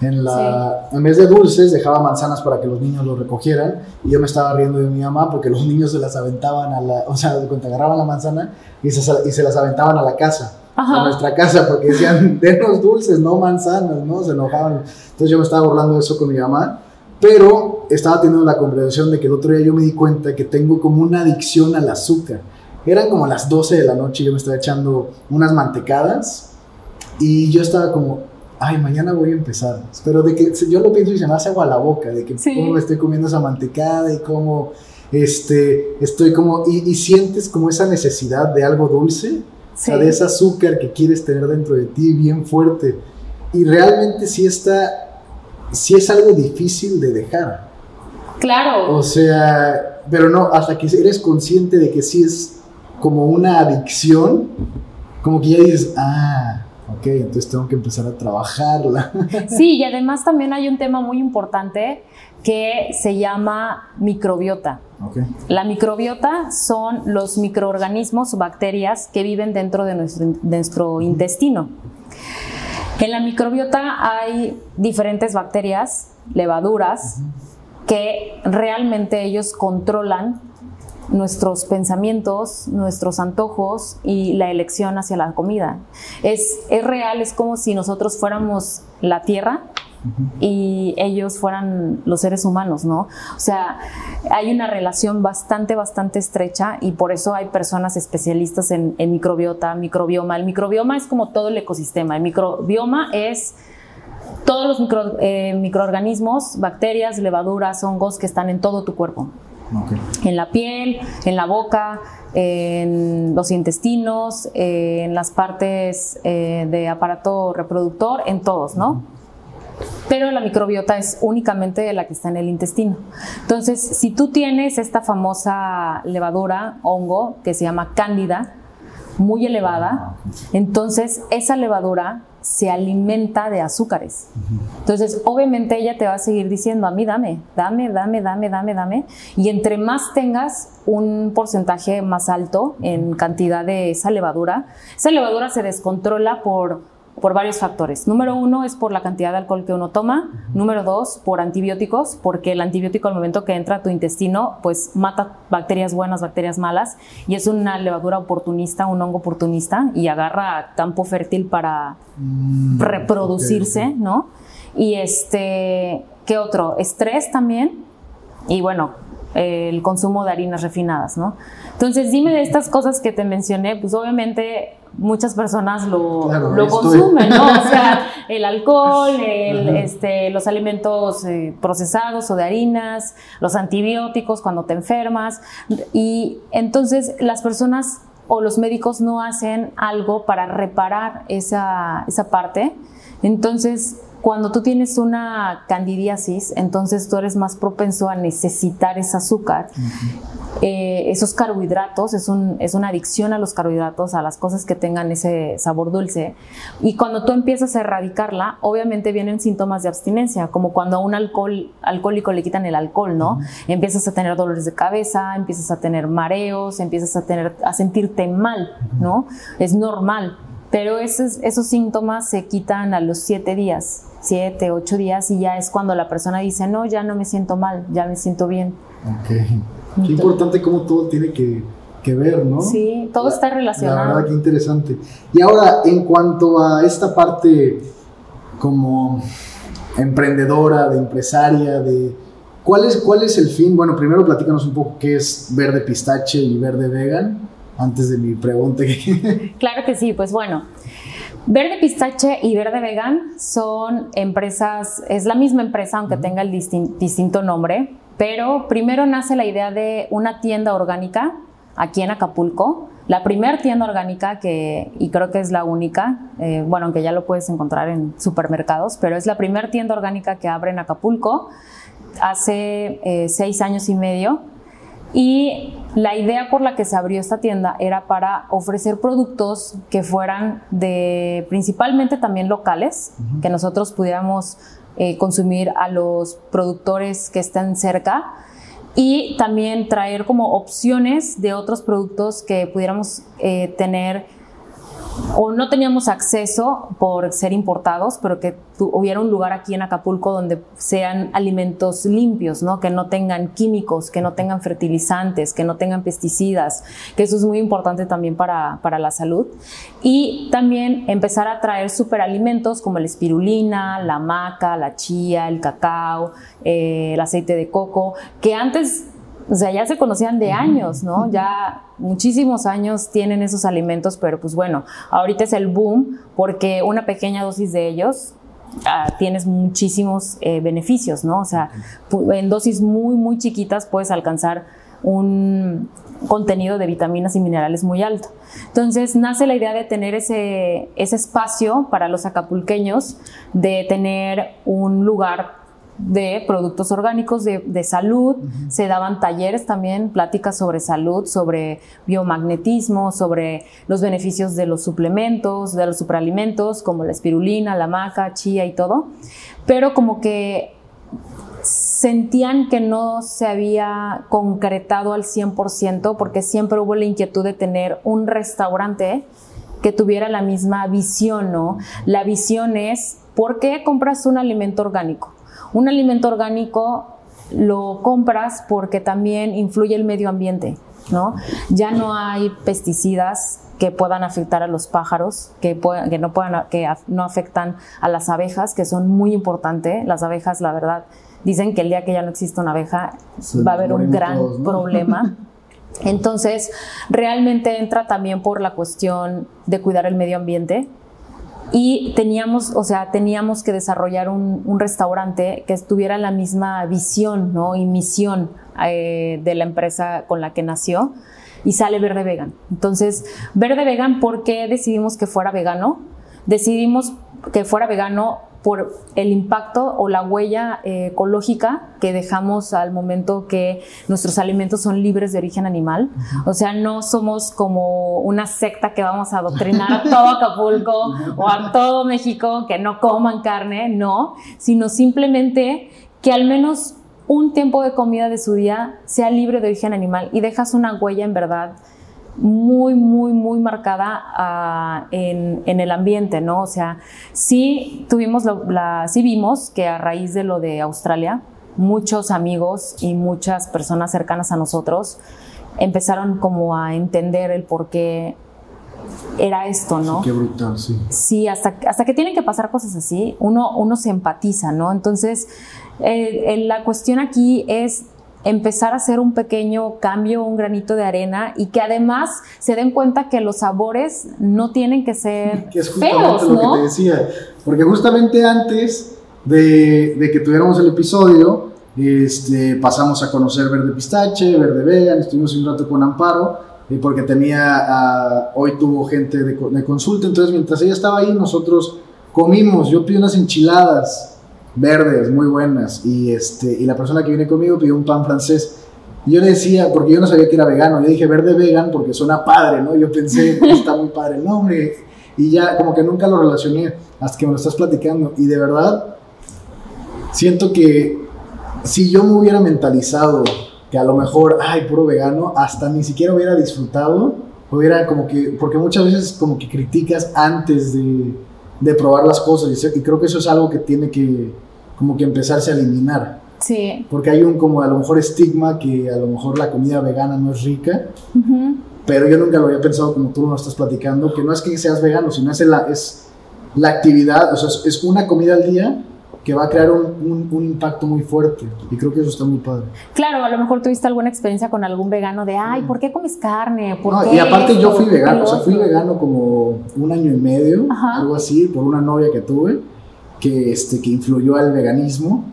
En, la, en vez de dulces, dejaba manzanas para que los niños los recogieran. Y yo me estaba riendo de mi mamá porque los niños se las aventaban a la. O sea, de cuenta agarraban la manzana y se, y se las aventaban a la casa a nuestra casa porque decían, denos dulces, no manzanas, ¿no? Se enojaban. Entonces yo me estaba burlando de eso con mi mamá, pero estaba teniendo la comprensión de que el otro día yo me di cuenta que tengo como una adicción al azúcar. Eran como las 12 de la noche yo me estaba echando unas mantecadas y yo estaba como, ay, mañana voy a empezar. Pero de que yo lo pienso y se me hace agua la boca, de que cómo estoy comiendo esa mantecada y cómo este, estoy como, y, y sientes como esa necesidad de algo dulce o sea, de ese azúcar que quieres tener dentro de ti bien fuerte. Y realmente sí está, sí es algo difícil de dejar. Claro. O sea, pero no, hasta que eres consciente de que sí es como una adicción, como que ya dices, ah, ok, entonces tengo que empezar a trabajarla. Sí, y además también hay un tema muy importante que se llama microbiota. La microbiota son los microorganismos o bacterias que viven dentro de nuestro, intestino. En la microbiota hay diferentes bacterias, levaduras, que realmente ellos controlan nuestros pensamientos, nuestros antojos y la elección hacia la comida. Es, es real, es como si nosotros fuéramos la tierra y ellos fueran los seres humanos, ¿no? O sea, hay una relación bastante, bastante estrecha y por eso hay personas especialistas en, microbiota, microbioma. El microbioma es como todo el ecosistema. El microbioma es todos los eh, microorganismos, bacterias, levaduras, hongos que están en todo tu cuerpo. En la piel, en la boca, en los intestinos, en las partes eh, de aparato reproductor, en todos, ¿no? pero la microbiota es únicamente la que está en el intestino. Entonces, si tú tienes esta famosa levadura, hongo, que se llama cándida, muy elevada, entonces esa levadura se alimenta de azúcares. Entonces, obviamente ella te va a seguir diciendo, a mí dame, dame, dame, dame, dame, dame. Y entre más tengas un porcentaje más alto en cantidad de esa levadura, esa levadura se descontrola por por varios factores. Número uno es por la cantidad de alcohol que uno toma. Número dos, por antibióticos, porque el antibiótico al momento que entra a tu intestino, pues mata bacterias buenas, bacterias malas, y es una levadura oportunista, un hongo oportunista, y agarra campo fértil para mm, reproducirse, ¿no? Y este, ¿qué otro? Estrés también, y bueno, el consumo de harinas refinadas, ¿no? Entonces, dime de estas cosas que te mencioné, pues obviamente muchas personas lo, consumen, ¿no? O sea, el alcohol, este, los alimentos eh, procesados o de harinas, los antibióticos cuando te enfermas. Y entonces las personas o los médicos no hacen algo para reparar esa, esa parte. Entonces, cuando tú tienes una candidiasis, entonces tú eres más propenso a necesitar ese azúcar. Eh, esos carbohidratos, es, un, es una adicción a los carbohidratos, a las cosas que tengan ese sabor dulce. Y cuando tú empiezas a erradicarla, obviamente vienen síntomas de abstinencia, como cuando a un alcohol, alcohólico le quitan el alcohol, ¿no? Empiezas a tener dolores de cabeza, empiezas a tener mareos, empiezas a, tener, a sentirte mal, ¿no? Es normal. Pero esos, esos síntomas se quitan a los siete días siete, ocho días y ya es cuando la persona dice, no, ya no me siento mal, ya me siento bien. Ok. Qué importante cómo todo tiene que, que ver, ¿no? Sí, todo está relacionado. La verdad, qué interesante. Y ahora, en cuanto a esta parte como emprendedora, de empresaria, de... ¿Cuál es, ¿Cuál es el fin? Bueno, primero platícanos un poco qué es verde pistache y verde vegan, antes de mi pregunta. claro que sí, pues bueno, Verde Pistache y Verde Vegan son empresas, es la misma empresa aunque tenga el distinto nombre, pero primero nace la idea de una tienda orgánica aquí en Acapulco, la primera tienda orgánica que, y creo que es la única, eh, bueno, aunque ya lo puedes encontrar en supermercados, pero es la primera tienda orgánica que abre en Acapulco hace eh, seis años y medio Y la idea por la que se abrió esta tienda era para ofrecer productos que fueran de principalmente también locales, que nosotros pudiéramos eh, consumir a los productores que estén cerca. Y también traer como opciones de otros productos que pudiéramos eh, tener o no teníamos acceso por ser importados, pero que hubiera un lugar aquí en Acapulco donde sean alimentos limpios, ¿no? que no tengan químicos, que no tengan fertilizantes, que no tengan pesticidas, que eso es muy importante también para, para la salud. Y también empezar a traer superalimentos como la espirulina, la maca, la chía, el cacao, eh, el aceite de coco, que antes o sea, ya se conocían de años, ¿no? Ya muchísimos años tienen esos alimentos, pero pues bueno, ahorita es el boom porque una pequeña dosis de ellos ah, tienes muchísimos eh, beneficios, ¿no? O sea, en dosis muy, muy chiquitas puedes alcanzar un contenido de vitaminas y minerales muy alto. Entonces nace la idea de tener ese, ese espacio para los acapulqueños, de tener un lugar de productos orgánicos de, salud, se daban talleres también, pláticas sobre salud, sobre biomagnetismo, sobre los beneficios de los suplementos, de los superalimentos, como la espirulina, la maca, chía y todo, pero como que sentían que no se había concretado al 100% porque siempre hubo la inquietud de tener un restaurante que tuviera la misma visión, ¿no? La visión es, ¿por qué compras un alimento orgánico? Un alimento orgánico lo compras porque también influye el medio ambiente, ¿no? Ya no hay pesticidas que puedan afectar a los pájaros, que, que, no, puedan, que no afectan a las abejas, que son muy importantes. Las abejas, la verdad, dicen que el día que ya no exista una abeja va a haber un gran problema. Entonces, realmente entra también por la cuestión de cuidar el medio ambiente, y teníamos, o sea, teníamos que desarrollar un, restaurante que tuviera la misma visión ¿no? y misión eh, de la empresa con la que nació y sale Verde Vegan. Entonces, Verde Vegan, ¿por qué decidimos que fuera vegano? Decidimos que fuera vegano por el impacto o la huella eh, ecológica que dejamos al momento que nuestros alimentos son libres de origen animal. O sea, no somos como una secta que vamos a adoctrinar a todo Acapulco o a todo México que no coman carne, no, sino simplemente que al menos un tiempo de comida de su día sea libre de origen animal y dejas una huella en verdad muy, muy, muy marcada ah, en, el ambiente, ¿no? O sea, sí tuvimos, la, sí vimos que a raíz de lo de Australia, muchos amigos y muchas personas cercanas a nosotros empezaron como a entender el por qué era esto, ¿no? qué brutal, sí. Sí, hasta, hasta que tienen que pasar cosas así, uno, uno se empatiza, ¿no? Entonces, eh, la cuestión aquí es empezar a hacer un pequeño cambio, un granito de arena y que además se den cuenta que los sabores no tienen que ser que es justamente lo que te decía, porque justamente antes de, que tuviéramos el episodio, este, pasamos a conocer Verde Pistache, Verde Vegan, estuvimos un rato con Amparo, eh, porque tenía, hoy tuvo gente de, de consulta, entonces mientras ella estaba ahí, nosotros comimos, yo pedí unas enchiladas, verdes, muy buenas. Y, este, y la persona que viene conmigo pidió un pan francés. Y yo le decía, porque yo no sabía que era vegano, yo dije verde vegan porque suena padre, ¿no? Yo pensé, está muy padre el nombre. Y ya como que nunca lo relacioné hasta que me lo estás platicando. Y de verdad, siento que si yo me hubiera mentalizado que a lo mejor, ay, puro vegano, hasta ni siquiera hubiera disfrutado, hubiera como que, porque muchas veces como que criticas antes de, de probar las cosas. Y creo que eso es algo que tiene que como que empezarse a eliminar. Sí. Porque hay un como a lo mejor estigma que a lo mejor la comida vegana no es rica. Pero yo nunca lo había pensado como tú lo estás platicando, que no es que seas vegano, sino es la, es la actividad, o sea, es una comida al día que va a crear un, un, impacto muy fuerte. Y creo que eso está muy padre. Claro, a lo mejor tuviste alguna experiencia con algún vegano de, ay, ¿por qué comes carne? y aparte yo fui vegano, o sea, fui vegano como un año y medio, algo así, por una novia que tuve, que, este, que influyó al veganismo.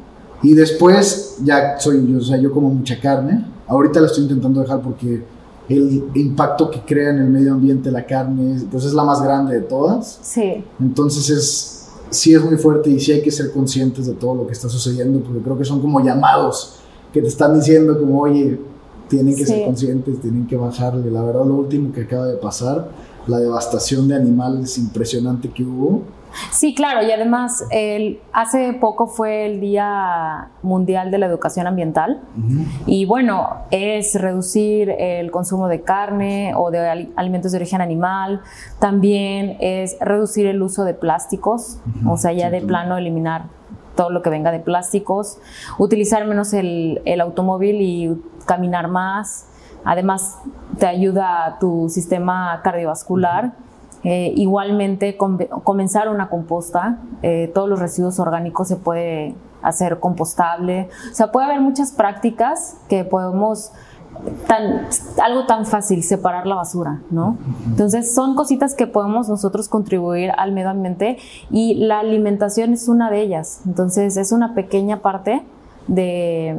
Y después ya soy, o sea, yo como mucha carne. Ahorita la estoy intentando dejar porque el impacto que crea en el medio ambiente la carne, pues es la más grande de todas. Sí. Entonces es sí es muy fuerte y sí hay que ser conscientes de todo lo que está sucediendo, porque creo que son como llamados que te están diciendo como, oye, tienen que Sí. ser conscientes, tienen que bajarle. La verdad, lo último que acaba de pasar, la devastación de animales impresionante que hubo. Sí, claro, y además el, hace poco fue el Día Mundial de la Educación Ambiental. Y bueno, es reducir el consumo de carne o de ali- alimentos de origen animal, también es reducir el uso de plásticos, o sea, ya de plano eliminar todo lo que venga de plásticos, utilizar menos el, el automóvil y caminar más, además te ayuda a tu sistema cardiovascular. Eh, igualmente, com- comenzar una composta, eh, todos los residuos orgánicos se puede hacer compostable. O sea, puede haber muchas prácticas que podemos, tan, algo tan fácil, separar la basura, ¿no? Entonces, son cositas que podemos nosotros contribuir al medio ambiente y la alimentación es una de ellas. Entonces, es una pequeña parte de,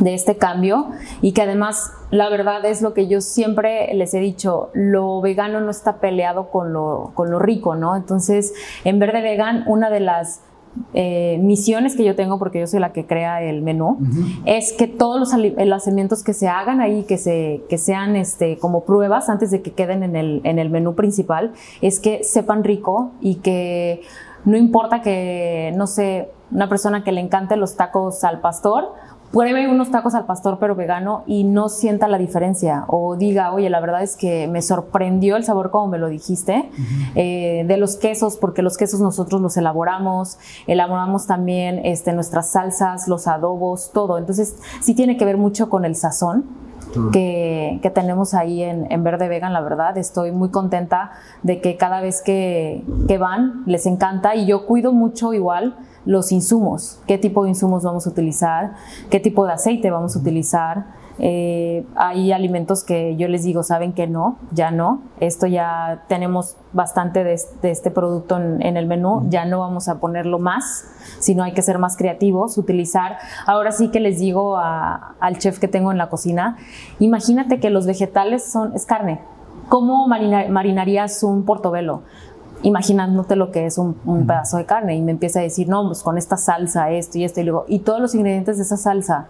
de este cambio y que además la verdad es lo que yo siempre les he dicho, lo vegano no está peleado con lo, con lo rico, ¿no? Entonces, en Verde Vegan, una de las eh, misiones que yo tengo, porque yo soy la que crea el menú, es que todos los, los alimentos que se hagan ahí, que, se, que sean este, como pruebas antes de que queden en el, en el menú principal, es que sepan rico y que no importa que, no sé, una persona que le encante los tacos al pastor, pruebe unos tacos al pastor pero vegano y no sienta la diferencia o diga, oye, la verdad es que me sorprendió el sabor como me lo dijiste, eh, de los quesos, porque los quesos nosotros los elaboramos, elaboramos también este, nuestras salsas, los adobos, todo. Entonces sí tiene que ver mucho con el sazón que, que tenemos ahí en, en Verde Vegan, la verdad. Estoy muy contenta de que cada vez que, que van les encanta y yo cuido mucho igual los insumos, qué tipo de insumos vamos a utilizar, qué tipo de aceite vamos a utilizar. Eh, hay alimentos que yo les digo, saben que no, ya no. Esto ya tenemos bastante de, es- de este producto en, en el menú, ya no vamos a ponerlo más, sino hay que ser más creativos, utilizar. Ahora sí que les digo a- al chef que tengo en la cocina, imagínate que los vegetales son, es carne. ¿Cómo marina- marinarías un portobelo? Imaginándote lo que es un, un pedazo de carne y me empieza a decir, no, pues con esta salsa, esto y esto, y luego, y todos los ingredientes de esa salsa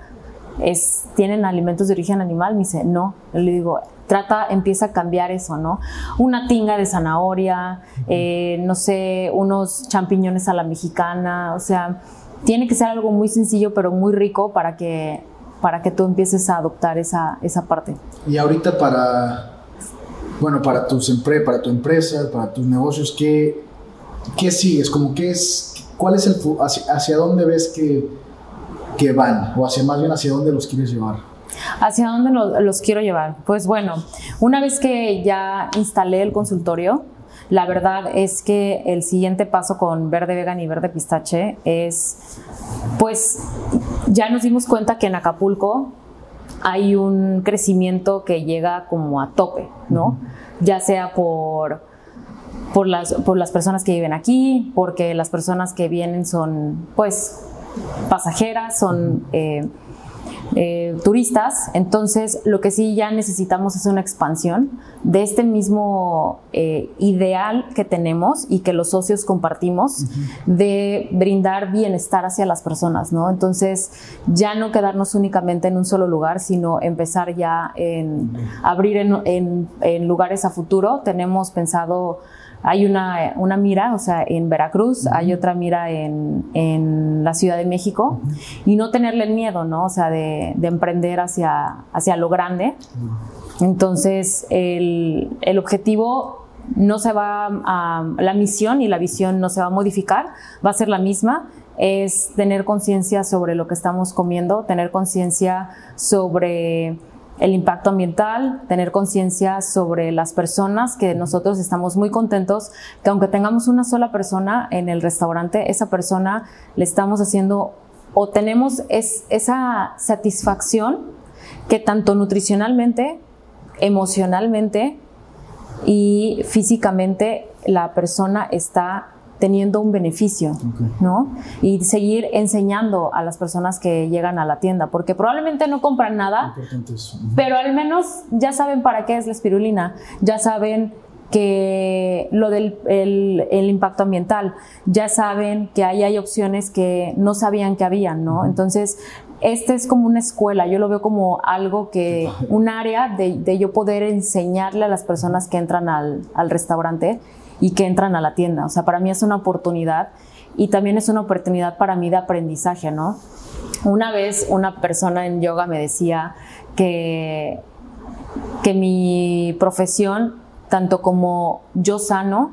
es, tienen alimentos de origen animal, me dice, no, Yo le digo, trata, empieza a cambiar eso, ¿no? Una tinga de zanahoria, eh, no sé, unos champiñones a la mexicana, o sea, tiene que ser algo muy sencillo pero muy rico para que, para que tú empieces a adoptar esa, esa parte. Y ahorita para, bueno, para, tus empre- para tu empresa, para tus negocios, ¿qué, qué sigues? Como qué es, ¿Cuál es el, hacia, hacia dónde ves que, que van? O hacia más bien hacia dónde los quieres llevar. ¿Hacia dónde lo- los quiero llevar? Pues bueno, una vez que ya instalé el consultorio, la verdad es que el siguiente paso con Verde Vegan y Verde Pistache es, pues ya nos dimos cuenta que en Acapulco hay un crecimiento que llega como a tope, ¿no? Ya sea por, por, las, por las personas que viven aquí, porque las personas que vienen son, pues, pasajeras, son... eh, eh, turistas, entonces lo que sí ya necesitamos es una expansión de este mismo eh, ideal que tenemos y que los socios compartimos de brindar bienestar hacia las personas, ¿no? Entonces ya no quedarnos únicamente en un solo lugar, sino empezar ya en abrir en, en- en lugares a futuro. Tenemos pensado hay una, una mira, o sea, en Veracruz, hay otra mira en, en la Ciudad de México, y no tenerle el miedo, ¿no? O sea, de, de emprender hacia, hacia lo grande. Entonces, el, el objetivo no se va a, la misión y la visión no se va a modificar, va a ser la misma, es tener conciencia sobre lo que estamos comiendo, tener conciencia sobre el impacto ambiental, tener conciencia sobre las personas, que nosotros estamos muy contentos, que aunque tengamos una sola persona en el restaurante, esa persona le estamos haciendo o tenemos es, esa satisfacción que tanto nutricionalmente, emocionalmente y físicamente la persona está teniendo un beneficio, ¿no? Y seguir enseñando a las personas que llegan a la tienda, porque probablemente no compran nada, pero al menos ya saben para qué es la espirulina, ya saben que lo del el, el impacto ambiental, ya saben que ahí hay opciones que no sabían que habían, ¿no? Entonces, este es como una escuela, yo lo veo como algo que, un área de, de yo poder enseñarle a las personas que entran al, al restaurante y que entran a la tienda. O sea, para mí es una oportunidad y también es una oportunidad para mí de aprendizaje, ¿no? Una vez una persona en yoga me decía que, que mi profesión, tanto como yo sano,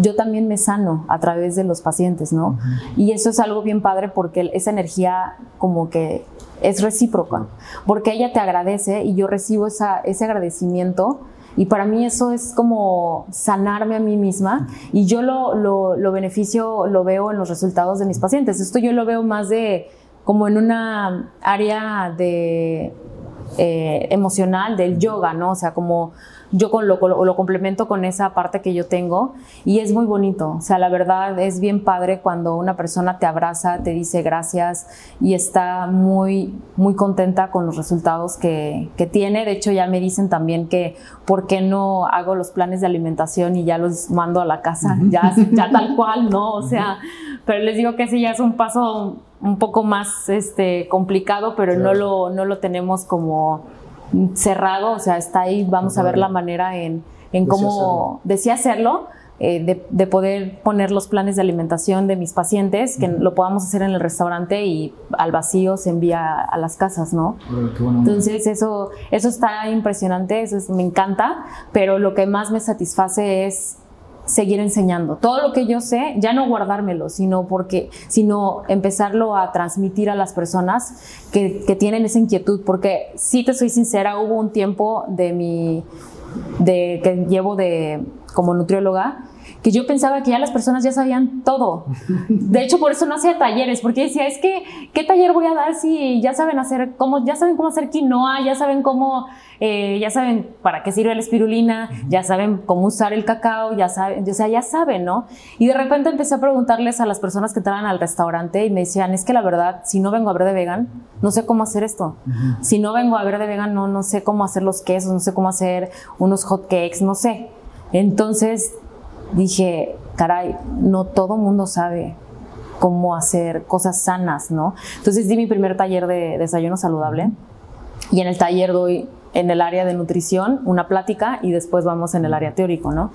yo también me sano a través de los pacientes, ¿no? Y eso es algo bien padre porque esa energía como que es recíproca, porque ella te agradece y yo recibo esa, ese agradecimiento y para mí eso es como sanarme a mí misma y yo lo, lo, lo beneficio, lo veo en los resultados de mis pacientes. Esto yo lo veo más de como en una área de eh, emocional del yoga, ¿no? O sea, como yo con lo, lo, complemento con esa parte que yo tengo y es muy bonito. O sea, la verdad es bien padre cuando una persona te abraza, te dice gracias y está muy, muy contenta con los resultados que, que tiene. De hecho, ya me dicen también que por qué no hago los planes de alimentación y ya los mando a la casa, ya, ya tal cual, ¿no? O sea, pero les digo que ese ya es un paso un poco más este, complicado, pero no, lo, no lo tenemos como cerrado, o sea, está ahí, vamos a ver la manera en, en cómo decía hacerlo. Eh, de, de, poder poner los planes de alimentación de mis pacientes, que lo podamos hacer en el restaurante y al vacío se envía a las casas, ¿no? Entonces eso, eso está impresionante, eso me encanta, pero lo que más me satisface es seguir enseñando. Todo lo que yo sé, ya no guardármelo, sino porque, sino empezarlo a transmitir a las personas que, que tienen esa inquietud. Porque si te soy sincera, hubo un tiempo de mi, de que llevo de como nutrióloga que yo pensaba que ya las personas ya sabían todo. De hecho, por eso no hacía talleres, porque decía, es que, ¿qué taller voy a dar si ya saben hacer, cómo, ya saben cómo hacer quinoa, ya saben cómo, eh, ya saben para qué sirve la espirulina, ya saben cómo usar el cacao, ya saben, o sea, ya saben, ¿no? Y de repente empecé a preguntarles a las personas que entraban al restaurante y me decían, es que la verdad, si no vengo a ver de vegan, no sé cómo hacer esto. Si no vengo a ver de vegan, no, no sé cómo hacer los quesos, no sé cómo hacer unos hot cakes, no sé. Entonces dije, caray, no todo mundo sabe cómo hacer cosas sanas, ¿no? Entonces di mi primer taller de desayuno saludable y en el taller doy en el área de nutrición una plática y después vamos en el área teórico, ¿no?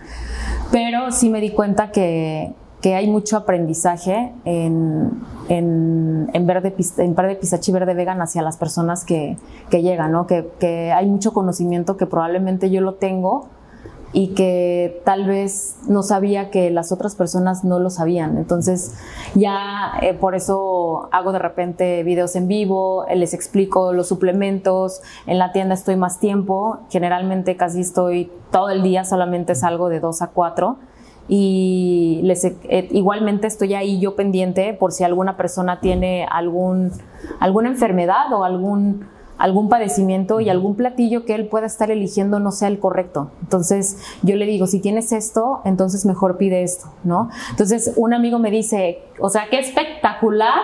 Pero sí me di cuenta que, que hay mucho aprendizaje en, en, en, verde, en verde verde vegan hacia las personas que, que llegan, ¿no? Que, que hay mucho conocimiento que probablemente yo lo tengo, y que tal vez no sabía que las otras personas no lo sabían. Entonces ya eh, por eso hago de repente videos en vivo, les explico los suplementos, en la tienda estoy más tiempo, generalmente casi estoy todo el día, solamente salgo de 2 a 4 y les, eh, igualmente estoy ahí yo pendiente por si alguna persona tiene algún, alguna enfermedad o algún algún padecimiento y algún platillo que él pueda estar eligiendo no sea el correcto. Entonces yo le digo, si tienes esto, entonces mejor pide esto, ¿no? Entonces un amigo me dice, o sea, qué espectacular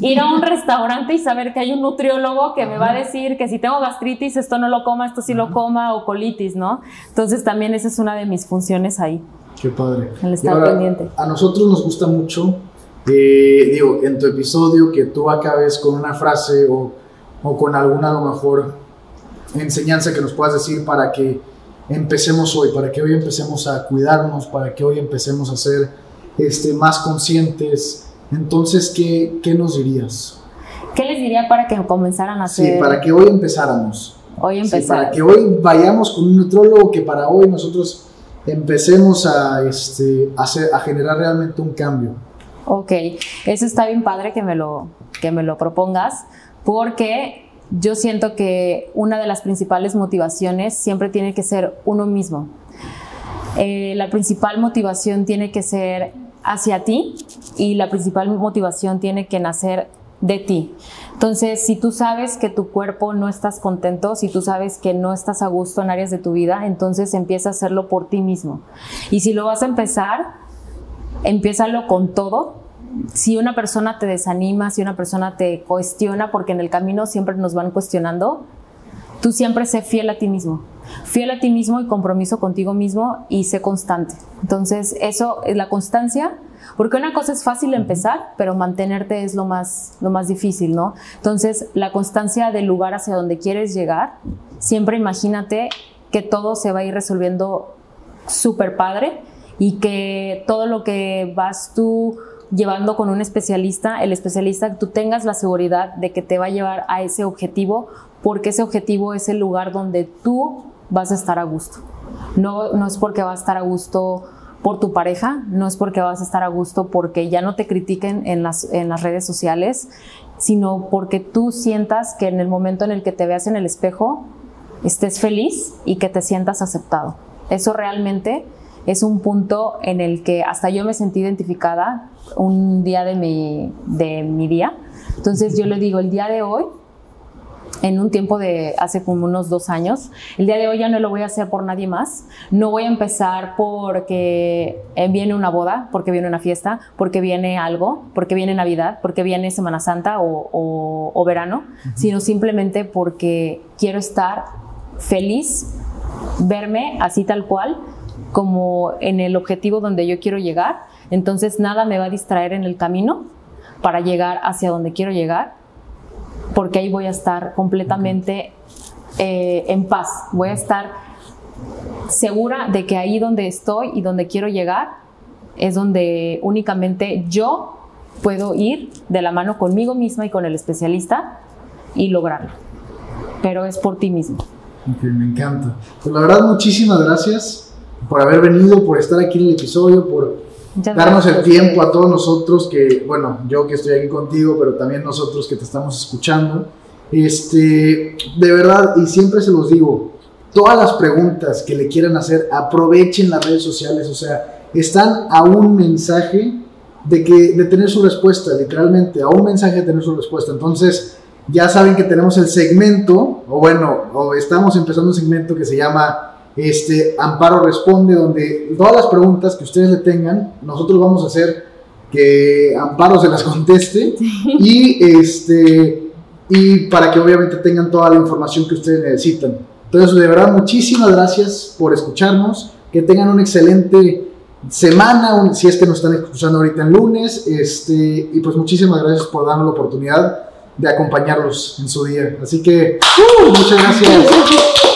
ir a un restaurante y saber que hay un nutriólogo que me va a decir que si tengo gastritis, esto no lo coma, esto sí lo coma, o colitis, ¿no? Entonces también esa es una de mis funciones ahí. Qué padre. El estar pendiente. A nosotros nos gusta mucho, eh, digo, en tu episodio que tú acabes con una frase o o con alguna a lo mejor enseñanza que nos puedas decir para que empecemos hoy, para que hoy empecemos a cuidarnos, para que hoy empecemos a ser este, más conscientes. Entonces, ¿qué, ¿qué nos dirías? ¿Qué les diría para que comenzaran a hacer? Sí, para que hoy empezáramos. Hoy empezar. Sí, para que hoy vayamos con un nutrólogo, que para hoy nosotros empecemos a, este, a, hacer, a generar realmente un cambio. Ok, eso está bien padre que me lo, que me lo propongas, porque yo siento que una de las principales motivaciones siempre tiene que ser uno mismo. Eh, la principal motivación tiene que ser hacia ti y la principal motivación tiene que nacer de ti. Entonces, si tú sabes que tu cuerpo no estás contento, si tú sabes que no estás a gusto en áreas de tu vida, entonces empieza a hacerlo por ti mismo. Y si lo vas a empezar, empiézalo con todo, si una persona te desanima, si una persona te cuestiona, porque en el camino siempre nos van cuestionando, tú siempre sé fiel a ti mismo. Fiel a ti mismo y compromiso contigo mismo y sé constante. Entonces, eso, la constancia Porque una cosa es fácil empezar, pero mantenerte es lo más, lo más difícil, ¿no? Entonces, la constancia del lugar hacia donde quieres llegar, siempre imagínate que todo se va a ir resolviendo súper padre y que todo lo que vas tú llevando con un especialista, el especialista, tú tengas la seguridad de que te va a llevar a ese objetivo, porque ese objetivo es el lugar donde tú vas a estar a gusto. No, no es porque vas a estar a gusto por tu pareja, no es porque vas a estar a gusto porque ya no te critiquen en las, en las redes sociales, sino porque tú sientas que en el momento en el que te veas en el espejo, estés feliz y que te sientas aceptado. Eso realmente es un punto en el que hasta yo me sentí identificada un día de mi, de mi día. Entonces yo le digo, el día de hoy, en un tiempo de hace como unos dos años, el día de hoy ya no lo voy a hacer por nadie más. No voy a empezar porque eh, viene una boda, porque viene una fiesta, porque viene algo, porque viene Navidad, porque viene Semana Santa o, o- o verano, sino simplemente porque quiero estar feliz, verme así tal cual como en el objetivo donde yo quiero llegar. Entonces nada me va a distraer en el camino para llegar hacia donde quiero llegar, porque ahí voy a estar completamente eh, en paz. Voy a estar segura de que ahí donde estoy y donde quiero llegar es donde únicamente yo puedo ir de la mano conmigo misma y con el especialista y lograrlo. Pero es por ti mismo. Ok, me encanta. Pues la verdad, muchísimas gracias por haber venido, por estar aquí en el episodio, por darnos el tiempo a todos nosotros que, bueno, yo que estoy aquí contigo, pero también nosotros que te estamos escuchando. Este, de verdad, y siempre se los digo, todas las preguntas que le quieran hacer, aprovechen las redes sociales, o sea, están a un mensaje de, que, de tener su respuesta, literalmente, a un mensaje de tener su respuesta. Entonces, ya saben que tenemos el segmento, o bueno, o estamos empezando un segmento que se llama este, Amparo Responde, donde todas las preguntas que ustedes le tengan, nosotros vamos a hacer que Amparo se las conteste y, este, y para que obviamente tengan toda la información que ustedes necesitan. Entonces, de verdad, muchísimas gracias por escucharnos, que tengan una excelente semana, un- si es que nos están escuchando ahorita en lunes, este, y pues muchísimas gracias por darnos la oportunidad de acompañarlos en su día. Así que, ¡uh! muchas gracias.